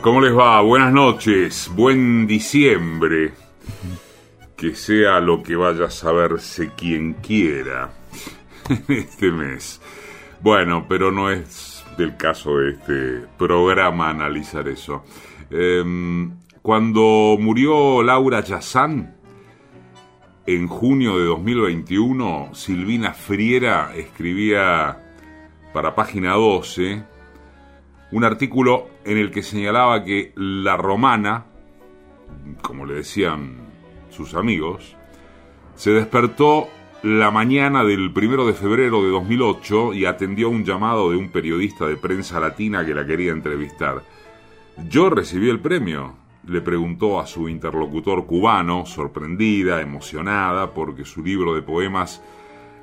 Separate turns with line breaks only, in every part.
¿Cómo les va? Buenas noches, buen diciembre. Que sea lo que vaya a saberse quien quiera este mes. Bueno, pero no es del caso de este programa analizar eso. Em, cuando murió Laura Yazán, en junio de 2021, Silvina Friera escribía para página 12 un artículo en el que señalaba que la romana, como le decían sus amigos, se despertó la mañana del primero de febrero de 2008 y atendió un llamado de un periodista de prensa latina que la quería entrevistar. Yo recibí el premio, le preguntó a su interlocutor cubano, sorprendida, emocionada, porque su libro de poemas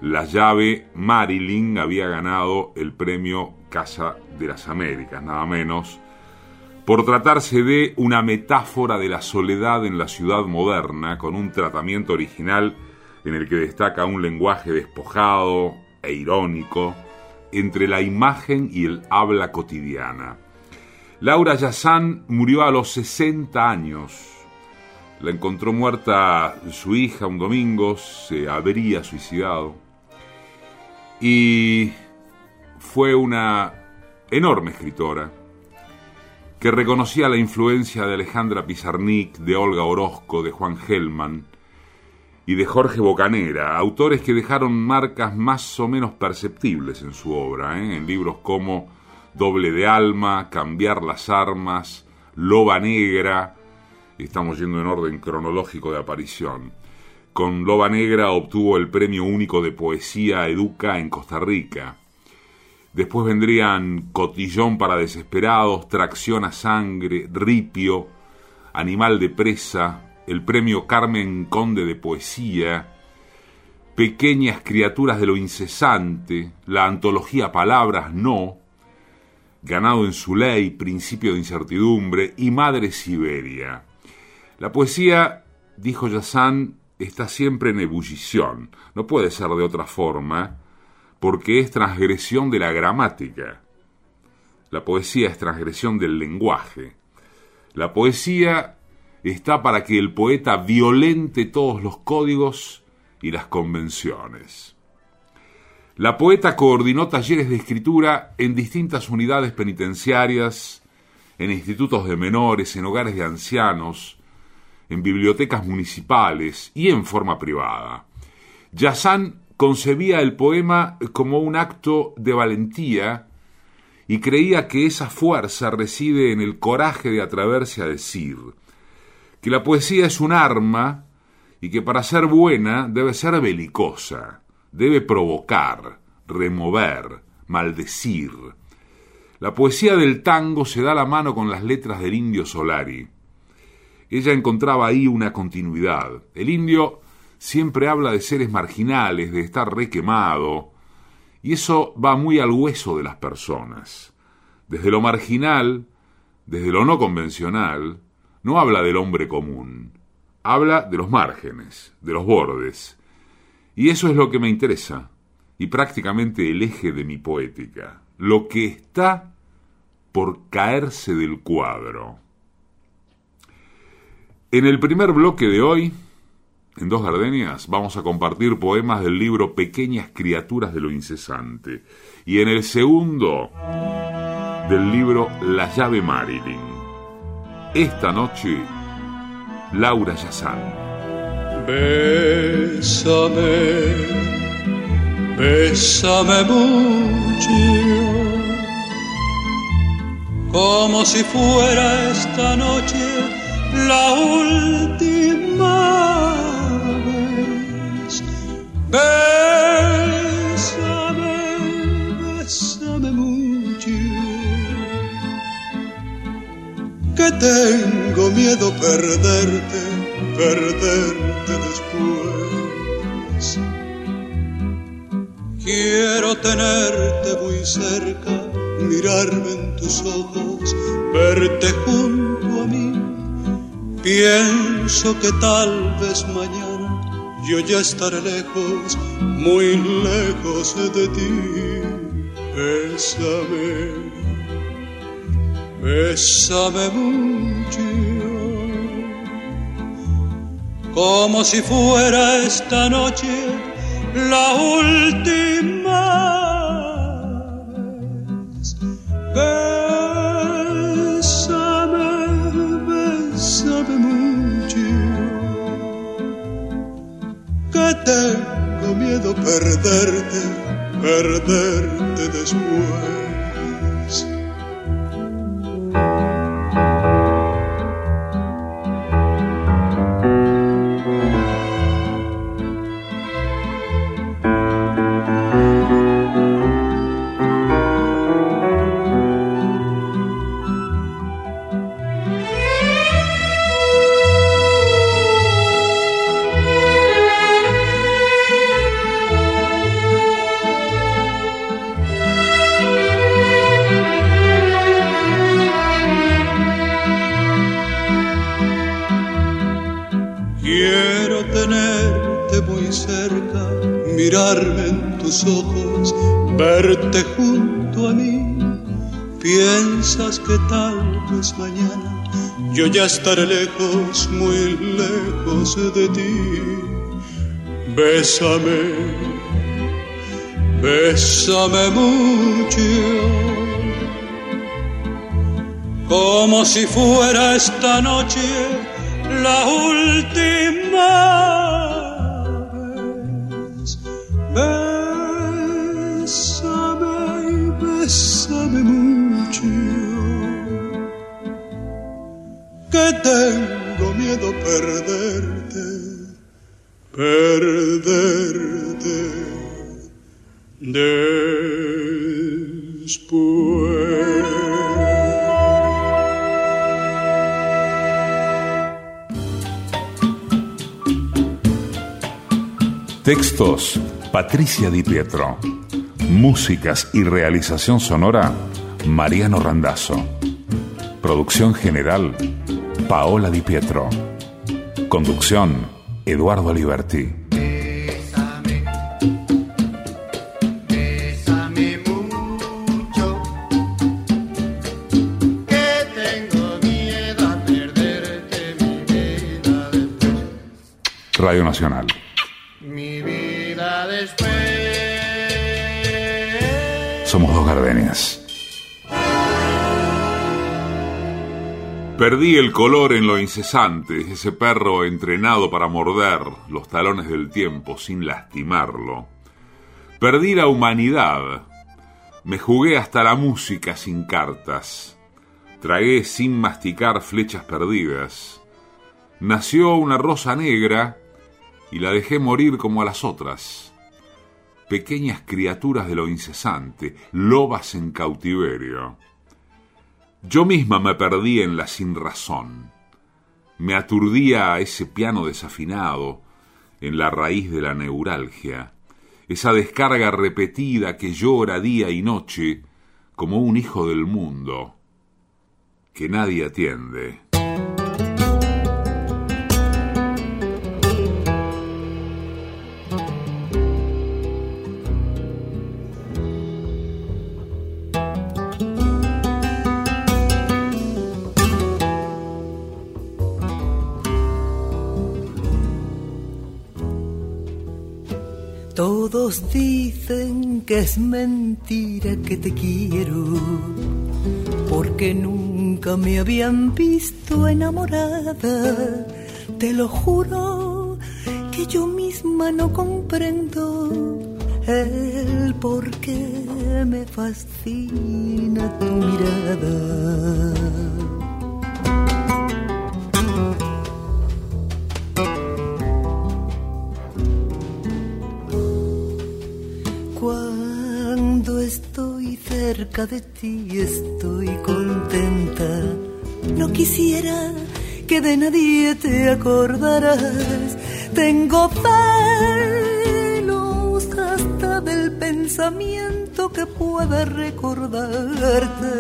La llave Marilyn había ganado el premio Casa de las Américas, nada menos, por tratarse de una metáfora de la soledad en la ciudad moderna, con un tratamiento original en el que destaca un lenguaje despojado e irónico entre la imagen y el habla cotidiana. Laura Yazán murió a los 60 años. La encontró muerta su hija un domingo, se habría suicidado. Y fue una enorme escritora que reconocía la influencia de Alejandra Pizarnik, de Olga Orozco, de Juan Gelman, y de Jorge Bocanera, autores que dejaron marcas más o menos perceptibles en su obra, ¿eh? en libros como Doble de Alma, Cambiar las Armas, Loba Negra, estamos yendo en orden cronológico de aparición. Con Loba Negra obtuvo el Premio Único de Poesía Educa en Costa Rica. Después vendrían Cotillón para Desesperados, Tracción a Sangre, Ripio, Animal de Presa, el premio Carmen Conde de Poesía, Pequeñas Criaturas de lo Incesante, la antología Palabras No, Ganado en su ley, Principio de Incertidumbre y Madre Siberia. La poesía, dijo Yazán, está siempre en ebullición, no puede ser de otra forma, porque es transgresión de la gramática. La poesía es transgresión del lenguaje. La poesía está para que el poeta violente todos los códigos y las convenciones. La poeta coordinó talleres de escritura en distintas unidades penitenciarias, en institutos de menores, en hogares de ancianos, en bibliotecas municipales y en forma privada. Yazán concebía el poema como un acto de valentía y creía que esa fuerza reside en el coraje de atreverse a decir, que la poesía es un arma y que para ser buena debe ser belicosa, debe provocar, remover, maldecir. La poesía del tango se da la mano con las letras del indio Solari. Ella encontraba ahí una continuidad. El indio siempre habla de seres marginales, de estar requemado, y eso va muy al hueso de las personas. Desde lo marginal, desde lo no convencional, no habla del hombre común, habla de los márgenes, de los bordes. Y eso es lo que me interesa, y prácticamente el eje de mi poética, lo que está por caerse del cuadro. En el primer bloque de hoy, en Dos Gardenias, vamos a compartir poemas del libro Pequeñas Criaturas de lo Incesante, y en el segundo, del libro La llave Marilyn. Esta noche, Laura Yazán.
Bésame, bésame mucho, como si fuera esta noche la última. Que tengo miedo perderte, perderte después. Quiero tenerte muy cerca, mirarme en tus ojos, verte junto a mí. Pienso que tal vez mañana yo ya estaré lejos, muy lejos de ti. Bésame bésame mucho, como si fuera esta noche la última vez. Tengo miedo perderte, perderte después. Ya estaré lejos, muy lejos de ti. Bésame, bésame mucho, como si fuera esta noche la última vez. Tengo miedo perderte, perderte después.
Textos Patricia Di Pietro. Músicas y realización sonora Mariano Randazzo. Producción general Paola Di Pietro. Conducción, Eduardo Liberti.
Bésame, bésame mucho, que tengo miedo a perderte mi vida después.
Radio Nacional.
Mi vida después.
Somos dos gardenias. Perdí el color en lo incesante, ese perro entrenado para morder los talones del tiempo sin lastimarlo. Perdí la humanidad, me jugué hasta la música sin cartas, tragué sin masticar flechas perdidas. Nació una rosa negra y la dejé morir como a las otras. Pequeñas criaturas de lo incesante, lobas en cautiverio. Yo misma me perdí en la sinrazón. Me aturdía a ese piano desafinado, en la raíz de la neuralgia, esa descarga repetida que llora día y noche como un hijo del mundo, que nadie atiende.
Es mentira que te quiero, porque nunca me habían visto enamorada. Te lo juro que yo misma no comprendo el por qué me fascina tu mirada. Cerca de ti estoy contenta. No quisiera que de nadie te acordaras. Tengo celos hasta del pensamiento que pueda recordarte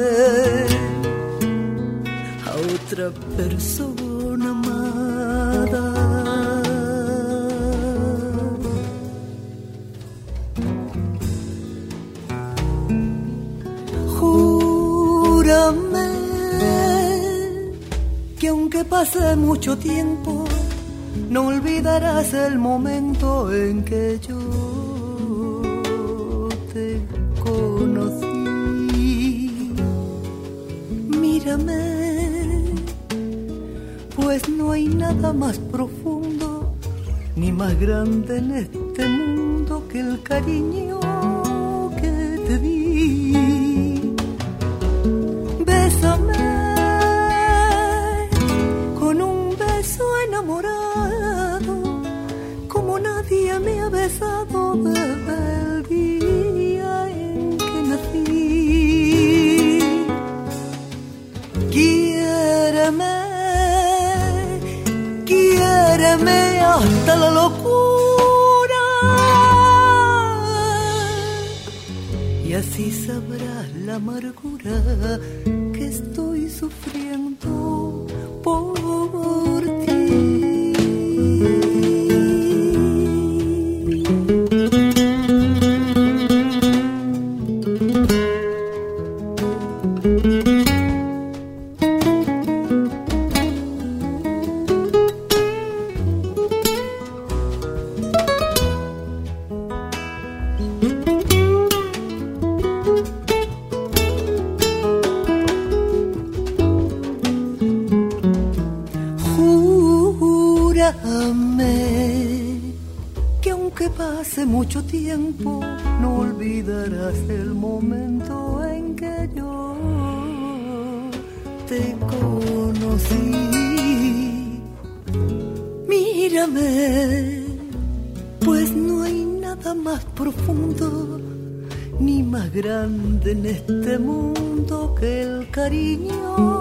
a otra persona pase mucho tiempo, no olvidarás el momento en que yo te conocí. Mírame, pues no hay nada más profundo ni más grande en este mundo que el cariño que te di. Así sabrás la amargura tiempo, no olvidarás el momento en que yo te conocí. Mírame, pues no hay nada más profundo ni más grande en este mundo que el cariño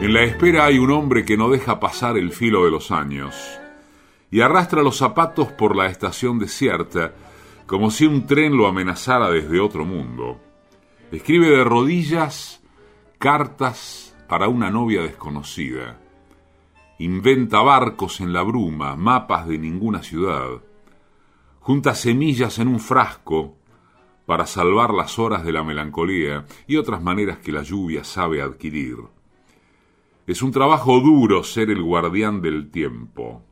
En la
espera hay un hombre que no deja pasar el filo de los años y arrastra los zapatos por la estación desierta como si un tren lo amenazara desde otro mundo. Escribe de rodillas cartas para una novia desconocida. Inventa barcos en la bruma, mapas de ninguna ciudad. Junta semillas en un frasco para salvar las horas de la melancolía y otras maneras que la lluvia sabe adquirir. Es un trabajo duro ser el guardián del tiempo.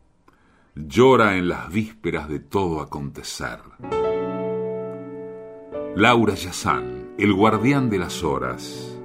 Llora en las vísperas de todo acontecer. Laura Yazán, el guardián de las horas.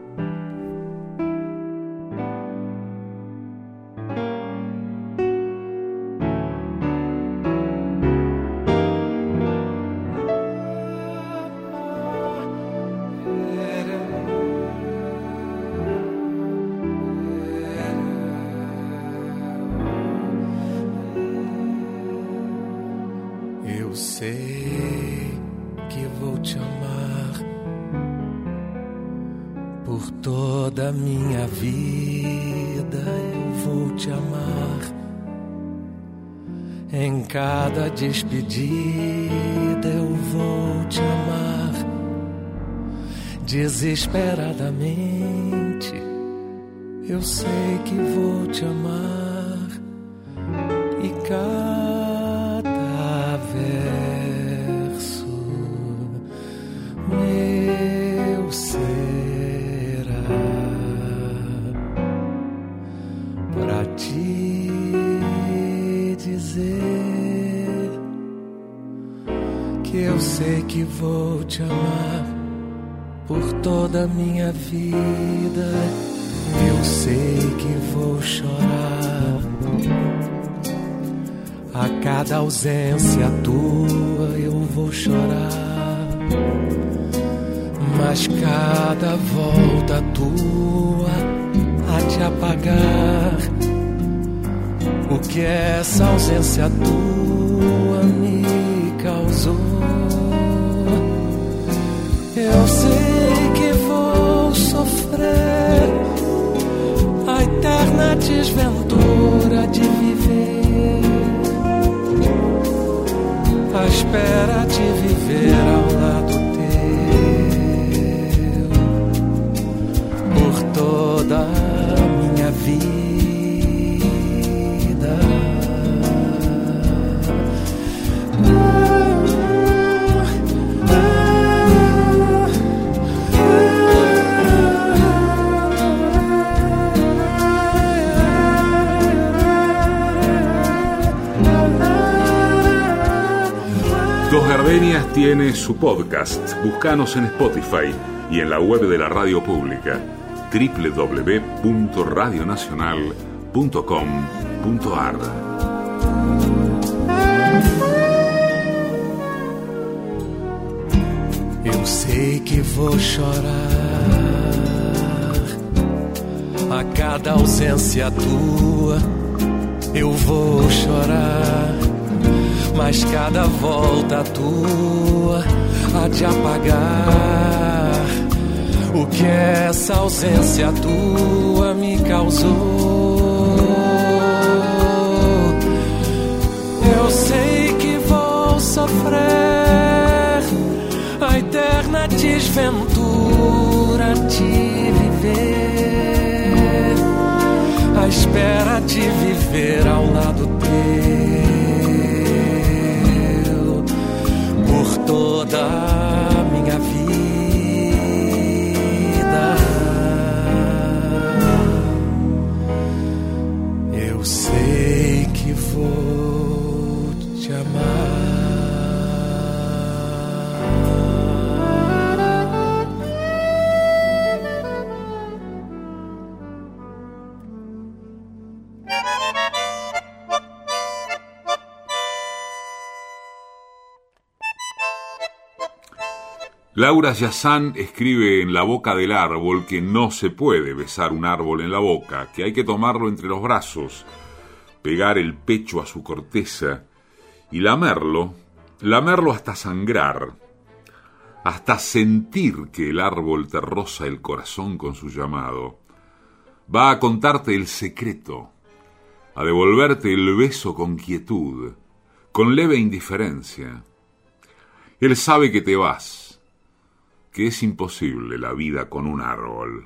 Despedida. Eu vou te amar desesperadamente. Eu sei que vou te amar e cada vida. Eu
sei que vou chorar a cada ausência tua. Eu vou chorar, mas cada volta tua a te apagar. O que essa ausência tua me causou? Eu sei eterna desventura de viver, a espera de viver ao lado teu. Por toda
Gardenias tiene su podcast. Búscanos en Spotify y en la web de la radio pública www.radionacional.com.ar.
Eu sei que vou chorar a cada ausência tua. Eu vou chorar, mas cada volta tua há de apagar. O que essa ausência tua me causou. Eu sei que vou sofrer a eterna desventura de viver, a espera de viver ao lado teu toda
Laura Yazán escribe en La boca del árbol que no se puede besar un árbol en la boca, que hay que tomarlo entre los brazos, pegar el pecho a su corteza y lamerlo, lamerlo hasta sangrar, hasta sentir que el árbol te roza el corazón con su llamado. Va a contarte el secreto, a devolverte el beso con quietud, con leve indiferencia. Él sabe que te vas, que es imposible la vida con un árbol.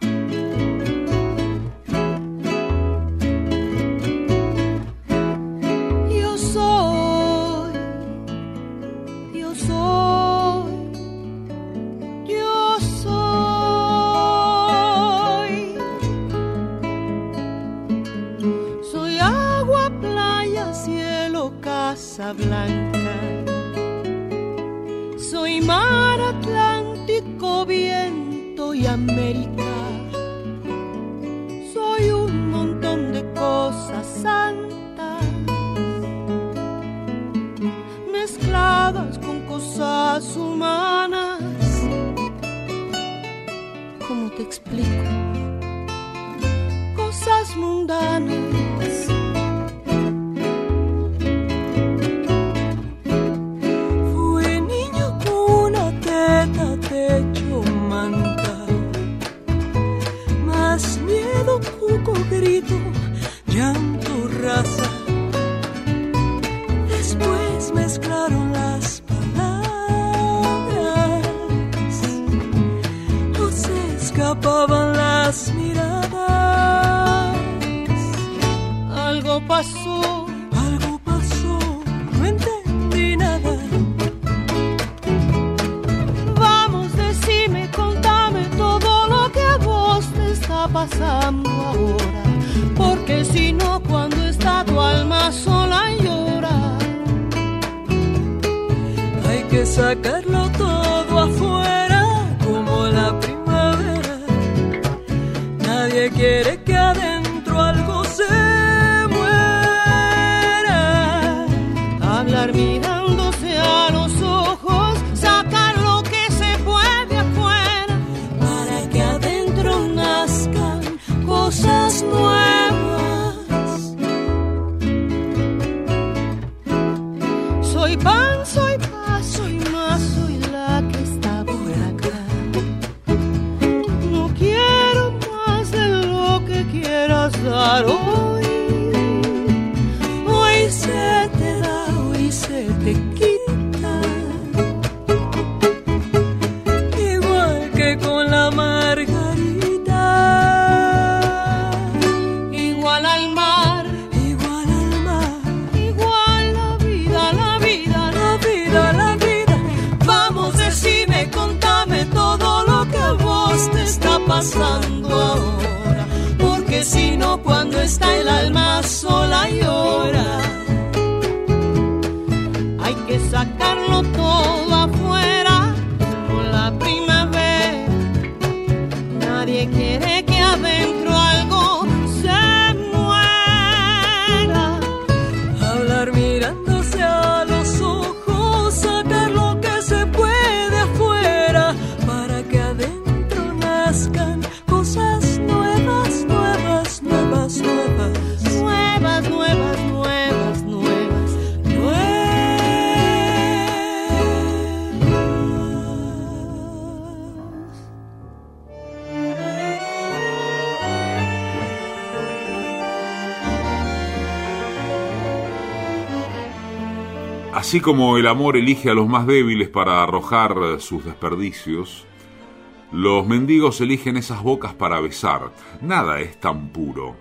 Escapaban las miradas. Algo pasó. Algo pasó. No entendí nada. Vamos, decime, contame todo lo que a vos te está pasando ahora. Porque si no, cuando está tu alma sola llora. Hay que sacarlo todo Hay
Así como el amor elige a los más débiles para arrojar sus desperdicios, los mendigos eligen esas bocas para besar. Nada es tan puro.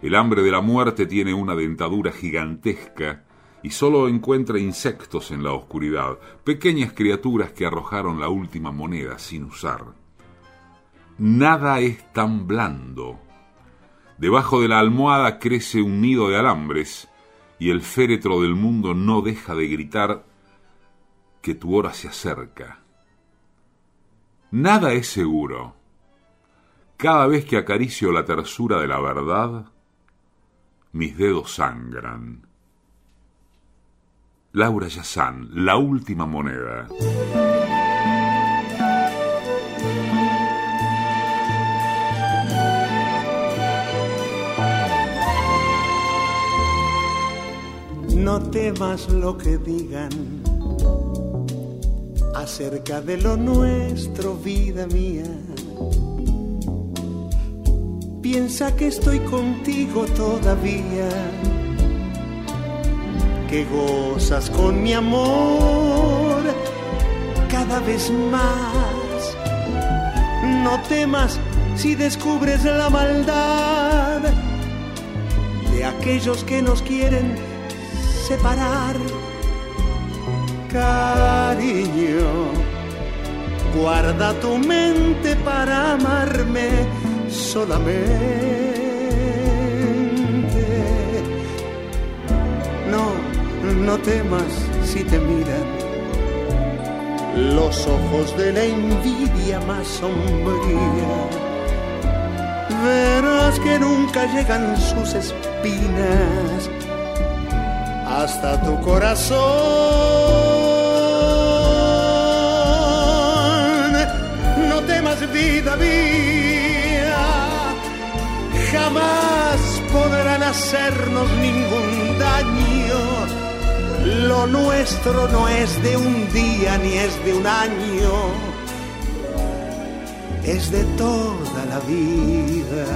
El hambre de la muerte tiene una dentadura gigantesca y solo encuentra insectos en la oscuridad, pequeñas criaturas que arrojaron la última moneda sin usar. Nada es tan blando. Debajo de la almohada crece un nido de alambres y el féretro del mundo no deja de gritar que tu hora se acerca. Nada es seguro. Cada vez que acaricio la tersura de la verdad, mis dedos sangran. Laura Yazán, la última moneda.
Temas lo que digan acerca de lo nuestro, vida mía. Piensa que estoy contigo todavía, que gozas con mi amor cada vez más. No temas si descubres la maldad de aquellos que nos quieren separar. Cariño, guarda tu mente para amarme solamente. No, no temas si te miran los ojos de la envidia más sombría. Verás que nunca llegan sus espinas hasta tu corazón. No temas vida mía, jamás podrán hacernos ningún daño. Lo nuestro no es de un día ni es de un año, es de toda la vida.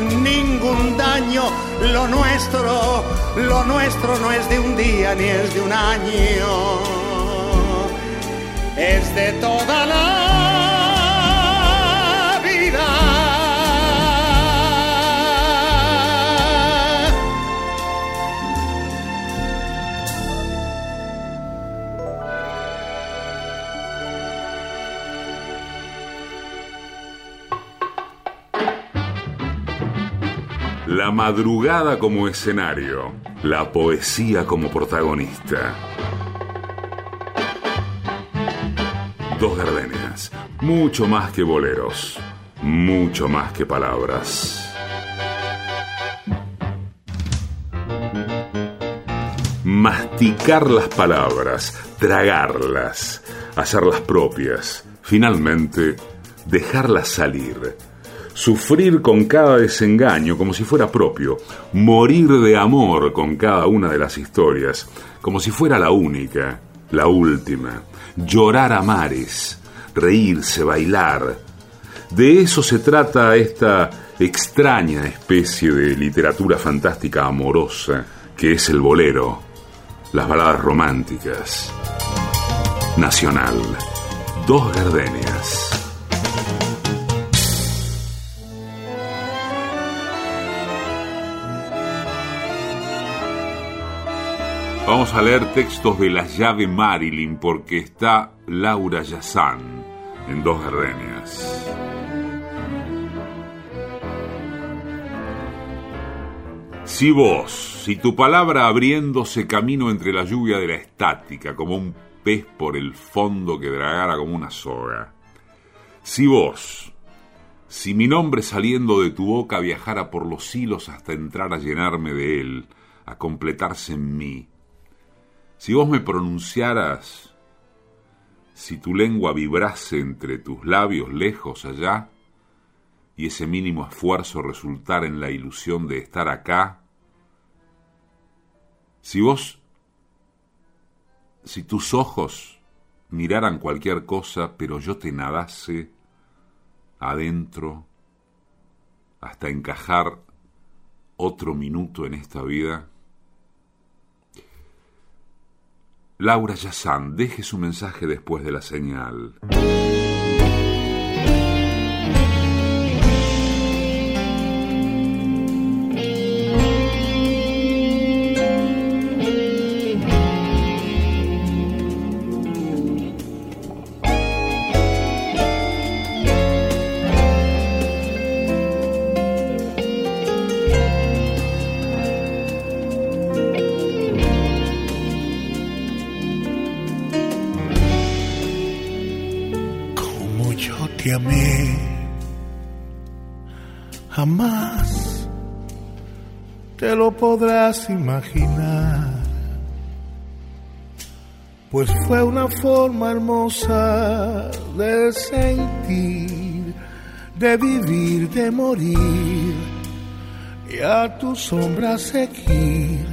Ningún daño. Lo nuestro, lo nuestro no es de un día ni es de un año, es de toda
madrugada como escenario, la poesía como protagonista. Dos gardenias, mucho más que boleros, mucho más que palabras. Masticar las palabras, tragarlas, hacerlas propias, finalmente dejarlas salir sufrir con cada desengaño como si fuera propio, morir de amor con cada una de las historias, como si fuera la única, la última, llorar a mares, reírse, bailar. De eso se trata esta extraña especie de literatura fantástica amorosa que es el bolero, las baladas románticas. Nacional, dos gardenias. Vamos a leer textos de la llave Marilyn porque está Laura Yazán en Dos Gardenias. Si vos, si tu palabra abriéndose camino entre la lluvia de la estática, como un pez por el fondo que dragara como una soga. Si vos, si mi nombre saliendo de tu boca viajara por los hilos hasta entrar a llenarme de él, a completarse en mí, si vos me pronunciaras, si tu lengua vibrase entre tus labios lejos allá, y ese mínimo esfuerzo resultara en la ilusión de estar acá, si vos, si tus ojos miraran cualquier cosa, pero yo te nadase adentro hasta encajar otro minuto en esta vida, Laura Yazán, deje su mensaje después de la señal.
Imaginar. Pues fue una forma hermosa de sentir, de vivir, de morir y a tu sombra seguir.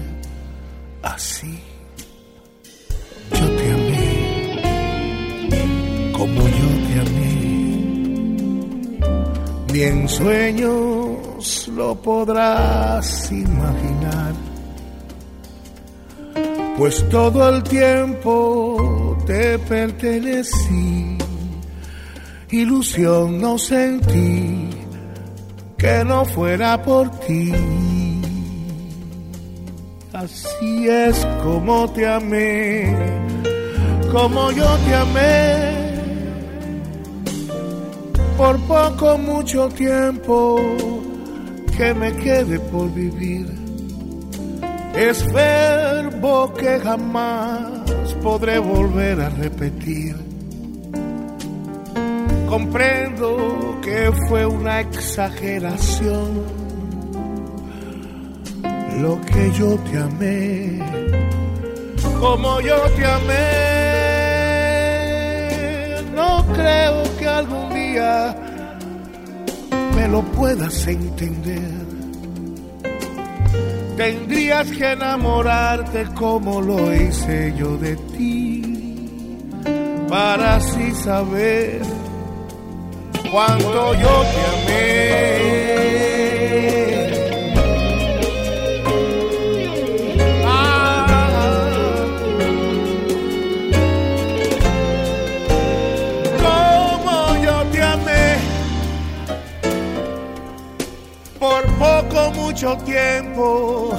Así yo te amé como yo te amé. Ni en sueños lo podrás imaginar, pues todo el tiempo te pertenecí. Ilusión no sentí que no fuera por ti. Así es como te amé, como yo te amé por poco mucho tiempo que me quede por vivir. Es verbo que jamás podré volver a repetir. Comprendo que fue una exageración lo que yo te amé, como yo te amé. No creo que algún día me lo puedas entender. Tendrías que enamorarte como lo hice yo de ti, para así saber cuánto yo te amé. Mucho tiempo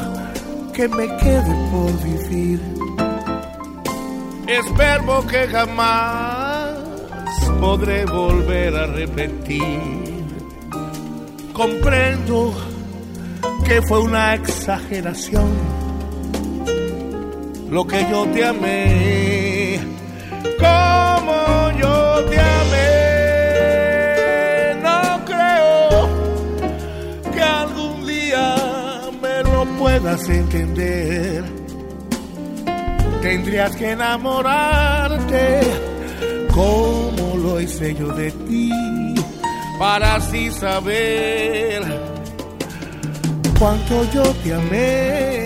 que me quede por vivir. Es verbo que jamás podré volver a repetir. Comprendo que fue una exageración. Lo que yo te amé como yo entender. Tendrías que enamorarte como lo hice yo de ti, para así saber cuánto yo te amé.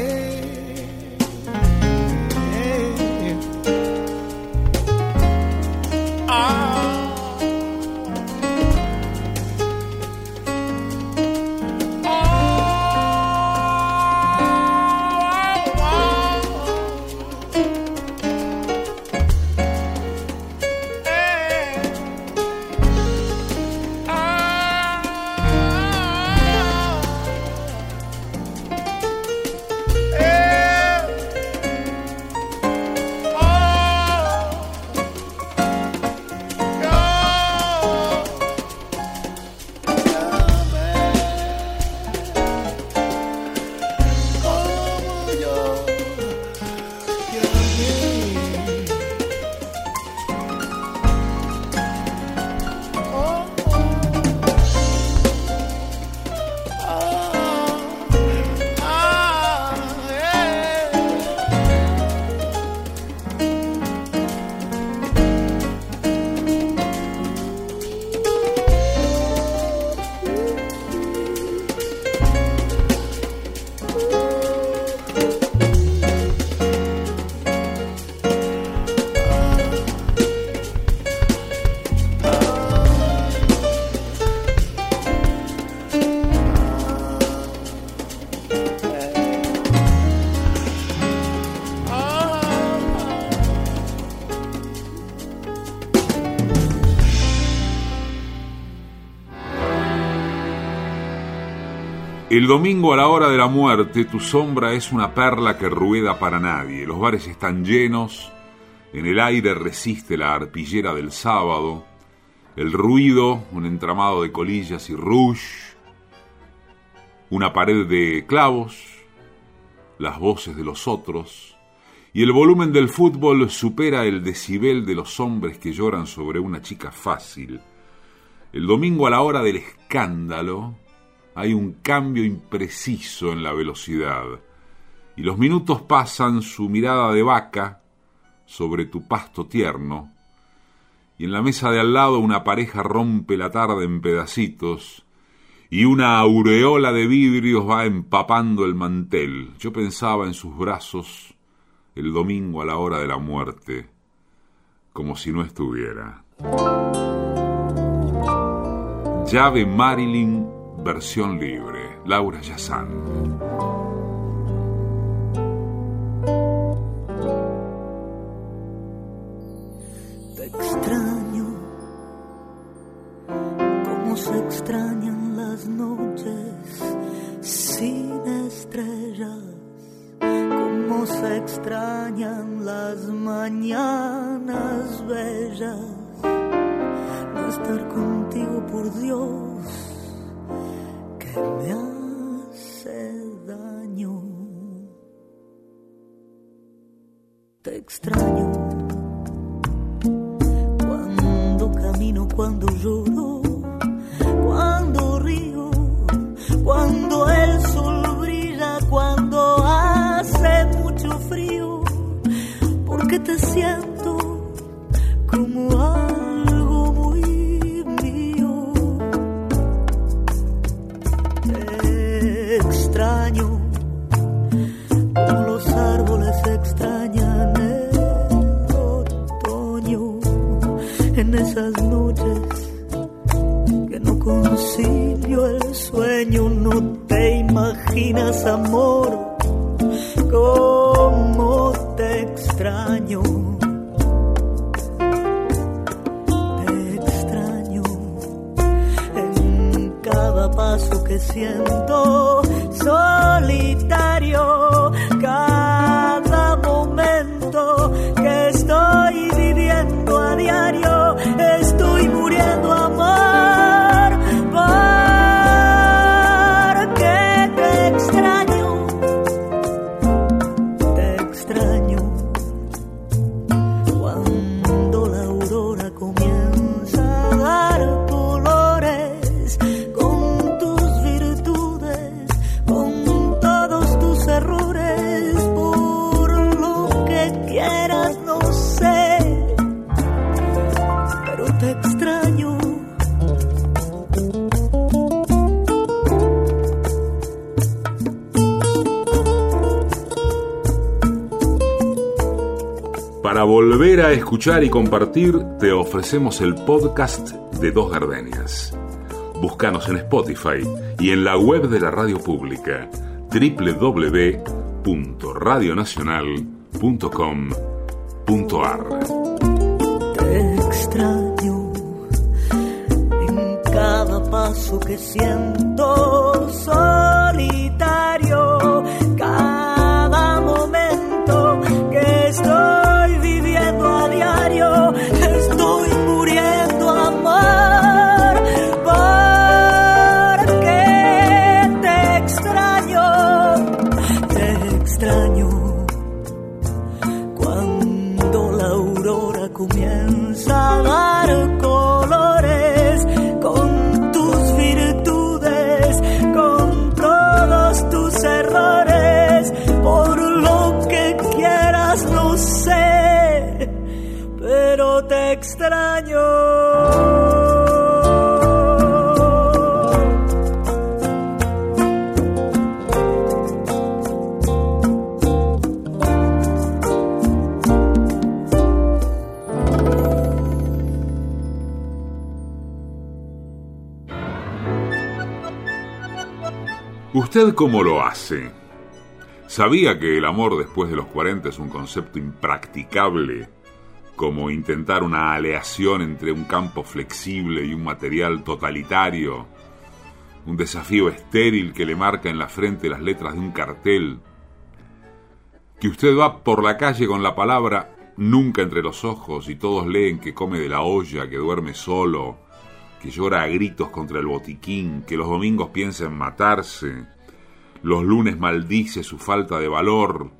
El domingo a la hora de la muerte, tu sombra es una perla que rueda para nadie. Los bares están llenos, en el aire resiste la arpillera del sábado, el ruido, un entramado de colillas y rouge, una pared de clavos, las voces de los otros, y el volumen del fútbol supera el decibel de los hombres que lloran sobre una chica fácil. El domingo a la hora del escándalo, hay un cambio impreciso en la velocidad y los minutos pasan su mirada de vaca sobre tu pasto tierno y en la mesa de al lado una pareja rompe la tarde en pedacitos y una aureola de vidrios va empapando el mantel. Yo pensaba en sus brazos el domingo a la hora de la muerte, como si no estuviera. Llave Marilyn versión libre, Laura Yazán.
Te extraño, como se extrañan las noches sin estrellas, como se extrañan las mañanas bellas. No estar contigo, por Dios extraño. Cuando camino, cuando lloro, imaginas, amor, cómo te extraño. Te extraño en cada paso que siento solitario,
volver a escuchar y compartir, te ofrecemos el podcast de Dos Gardenias. Búscanos en Spotify y en la web de la radio pública www.radionacional.com.ar.
Extraño en cada paso que siento
¿Usted cómo lo hace? ¿Sabía que el amor después de los 40 es un concepto impracticable? Como intentar una aleación entre un campo flexible y un material totalitario. Un desafío estéril que le marca en la frente las letras de un cartel. Que usted va por la calle con la palabra nunca entre los ojos y todos leen que come de la olla, que duerme solo, que llora a gritos contra el botiquín, que los domingos piensa en matarse, los lunes maldice su falta de valor,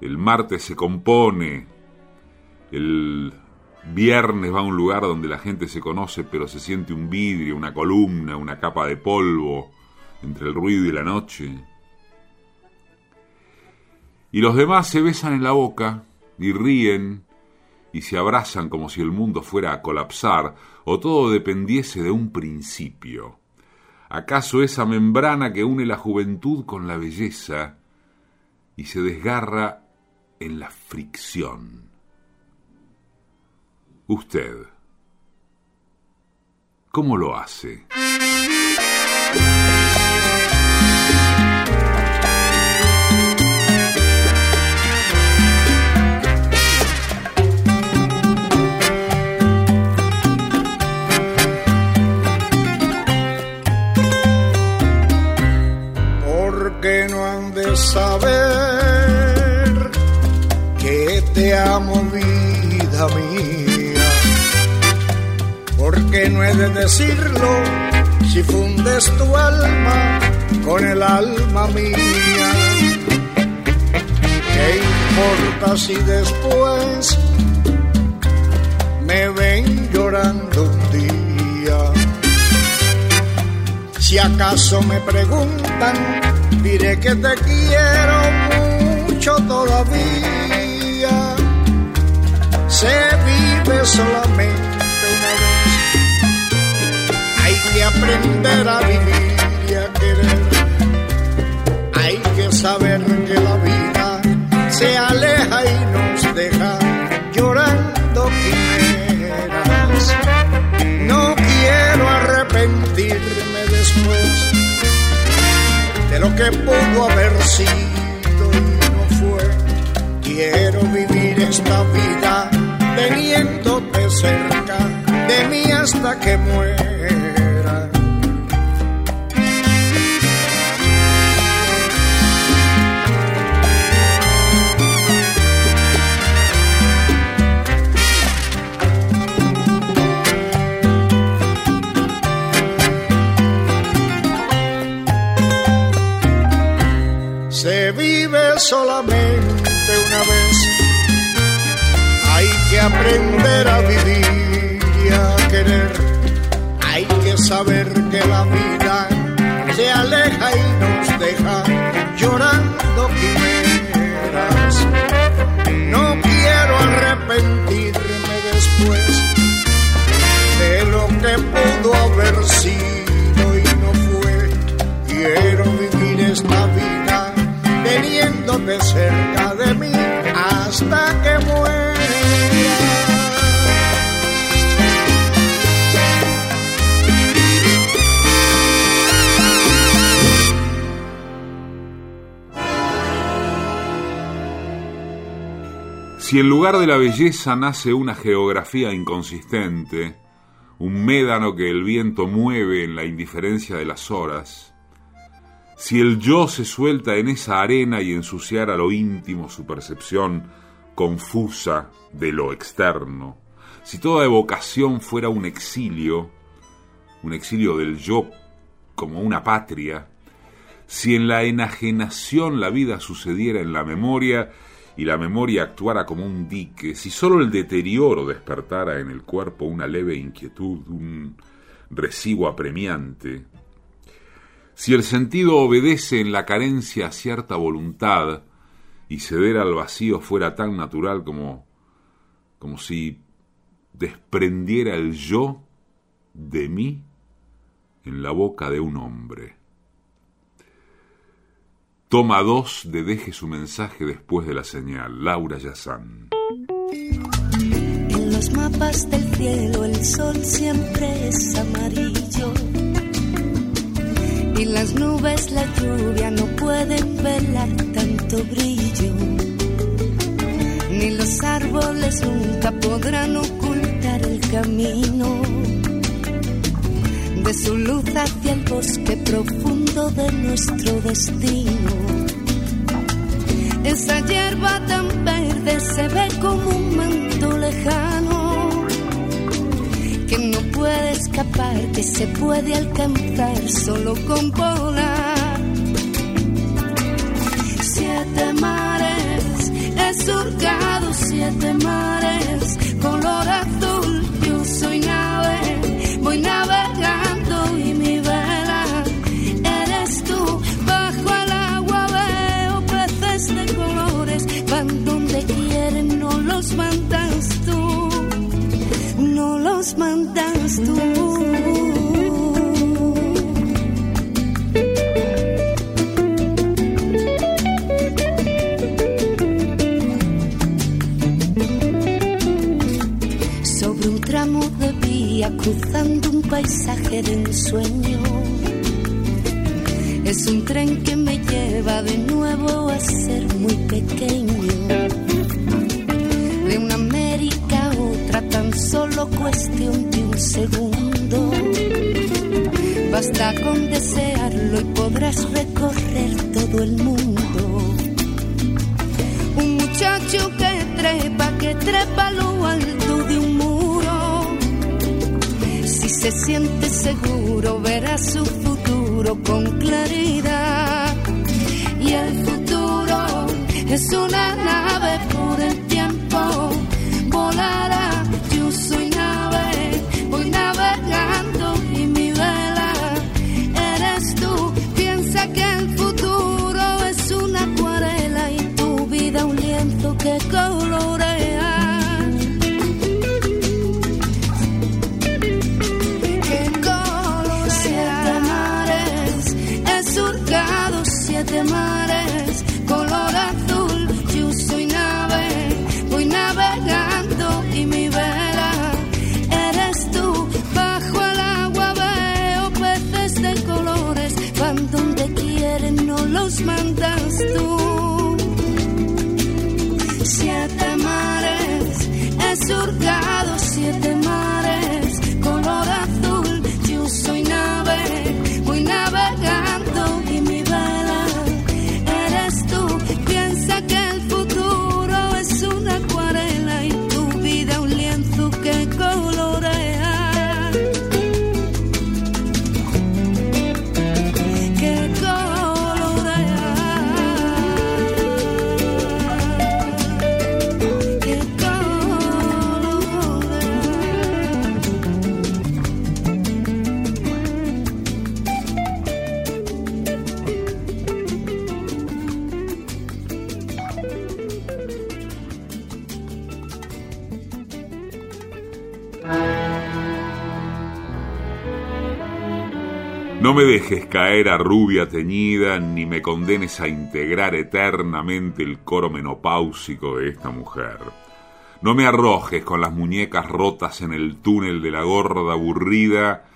el martes se compone, el viernes va a un lugar donde la gente se conoce pero se siente un vidrio, una columna, una capa de polvo entre el ruido y la noche. Y los demás se besan en la boca y ríen y se abrazan como si el mundo fuera a colapsar o todo dependiese de un principio. ¿Acaso esa membrana que une la juventud con la belleza y se desgarra en la fricción? Usted, ¿cómo lo hace?
Te amo vida mía, porque no he de decirlo si fundes tu alma con el alma mía. ¿Qué importa si después me ven llorando un día? Si acaso me preguntan, diré que te quiero mucho todavía. Se vive solamente una vez. Hay que aprender a vivir y a querer. Hay que saber que la vida se aleja y nos deja llorando quimeras. No quiero arrepentirme después de lo que pudo haber sido y no fue. Quiero vivir esta vida teniéndote cerca de mí hasta que muera. Se vive solamente aprender a vivir y a querer. Hay que saber que la vida se aleja y nos deja llorando quimeras. No quiero arrepentirme después de lo que pudo haber sido y no fue. Quiero vivir esta vida teniéndote cerca de mí hasta que muera.
Si en lugar de la belleza nace una geografía inconsistente, un médano que el viento mueve en la indiferencia de las horas, si el yo se suelta en esa arena y ensuciara lo íntimo su percepción confusa de lo externo, si toda evocación fuera un exilio, un exilio del yo como una patria, si en la enajenación la vida sucediera en la memoria y la memoria actuara como un dique, si sólo el deterioro despertara en el cuerpo una leve inquietud, un recibo apremiante, si el sentido obedece en la carencia a cierta voluntad y ceder al vacío fuera tan natural como como si desprendiera el yo de mí en la boca de un hombre. Toma dos de Deje su mensaje después de la señal. Laura Yazán.
En los mapas del cielo el sol siempre es amarillo. Y las nubes, la lluvia no pueden velar tanto brillo. Ni los árboles nunca podrán ocultar el camino de su luz hacia el bosque profundo de nuestro destino. Esa hierba tan verde se ve como un manto lejano que no puede escapar, que se puede alcanzar solo con volar. Siete mares, he surcado siete mares, mandas tú. sobre un tramo de vía cruzando un paisaje de ensueño. Es un tren que Basta con desearlo y podrás recorrer todo el mundo. Un muchacho que trepa, que trepa lo alto de un muro. Si se siente seguro, verá su futuro con claridad. Y el futuro es una nave No
me dejes caer a rubia teñida, ni me condenes a integrar eternamente el coro menopáusico de esta mujer. No me arrojes con las muñecas rotas en el túnel de la gorda aburrida.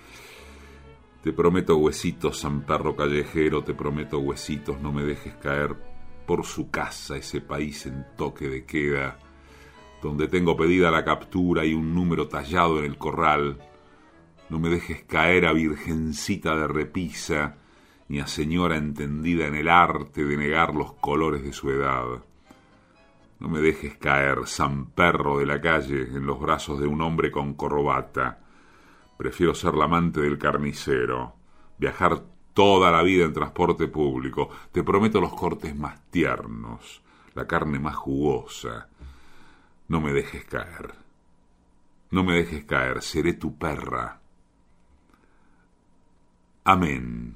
Te prometo huesitos, San Perro Callejero, te prometo huesitos, no me dejes caer por su casa, ese país en toque de queda. donde tengo pedida la captura y un número tallado en el corral. No me dejes caer a virgencita de repisa, ni a señora entendida en el arte de negar los colores de su edad. No me dejes caer, san perro de la calle, en los brazos de un hombre con corbata. Prefiero ser la amante del carnicero, viajar toda la vida en transporte público. Te prometo los cortes más tiernos, la carne más jugosa. No me dejes caer. No me dejes caer, seré tu perra. Amén.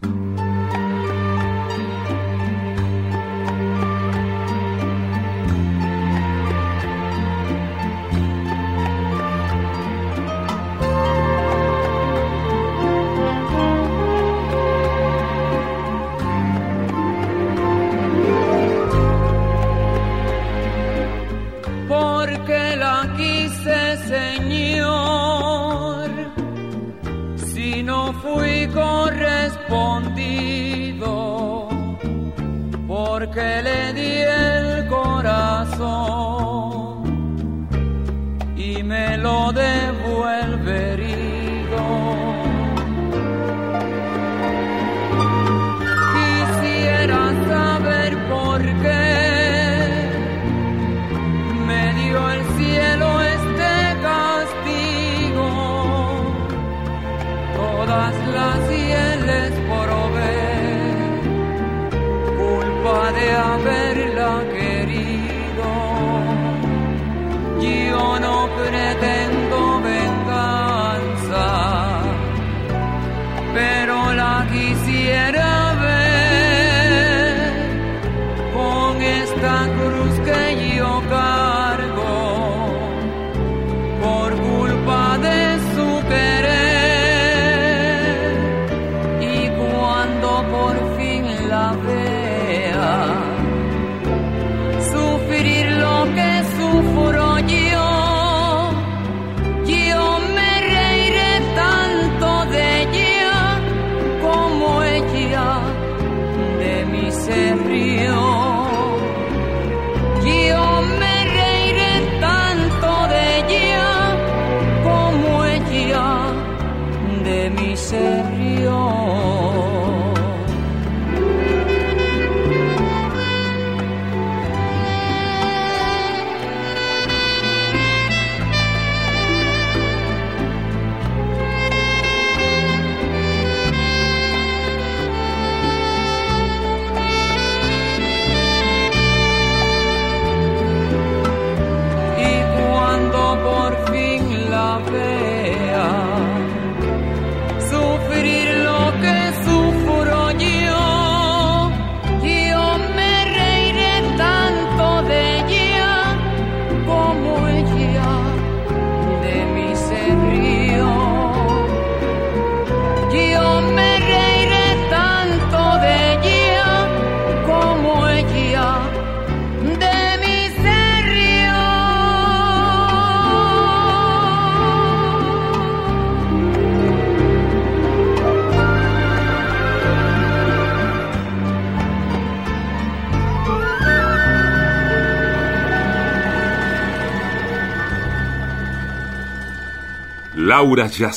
Porque le di
Laura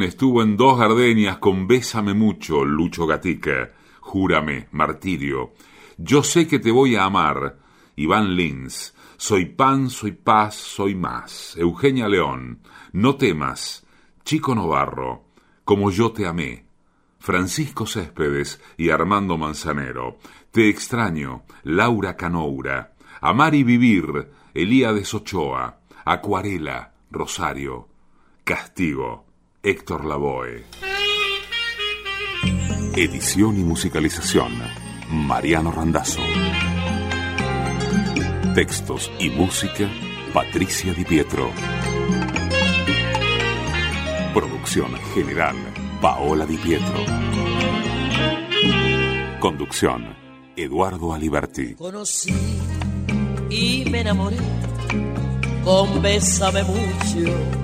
estuvo en dos gardenias con Bésame mucho, Lucho Gatica, Júrame, Martirio. Yo sé que te voy a amar, Iván Lins. Soy pan, soy paz, soy más. Eugenia León, No temas, Chico Novarro, Como yo te amé. Francisco Céspedes y Armando Manzanero. Te extraño, Laura Canoura. Amar y vivir, Elíades Ochoa. Acuarela, Rosario. Castigo, Héctor Lavoe. Edición y musicalización, Mariano Randazzo. Textos y música, Patricia Di Pietro. Producción general, Paola Di Pietro. Conducción, Eduardo Aliberti.
Conocí y me enamoré con Bésame mucho.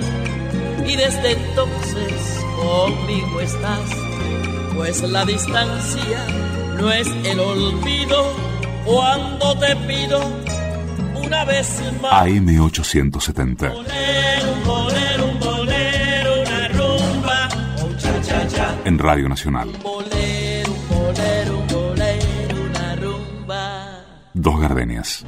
y desde entonces conmigo estás, pues la distancia no es el olvido cuando te pido una vez más.
AM870.
Bolero, un bolero, un bolero, una rumba, un cha cha cha.
En Radio Nacional.
Bolero, bolero, bolero, una rumba.
Dos gardenias.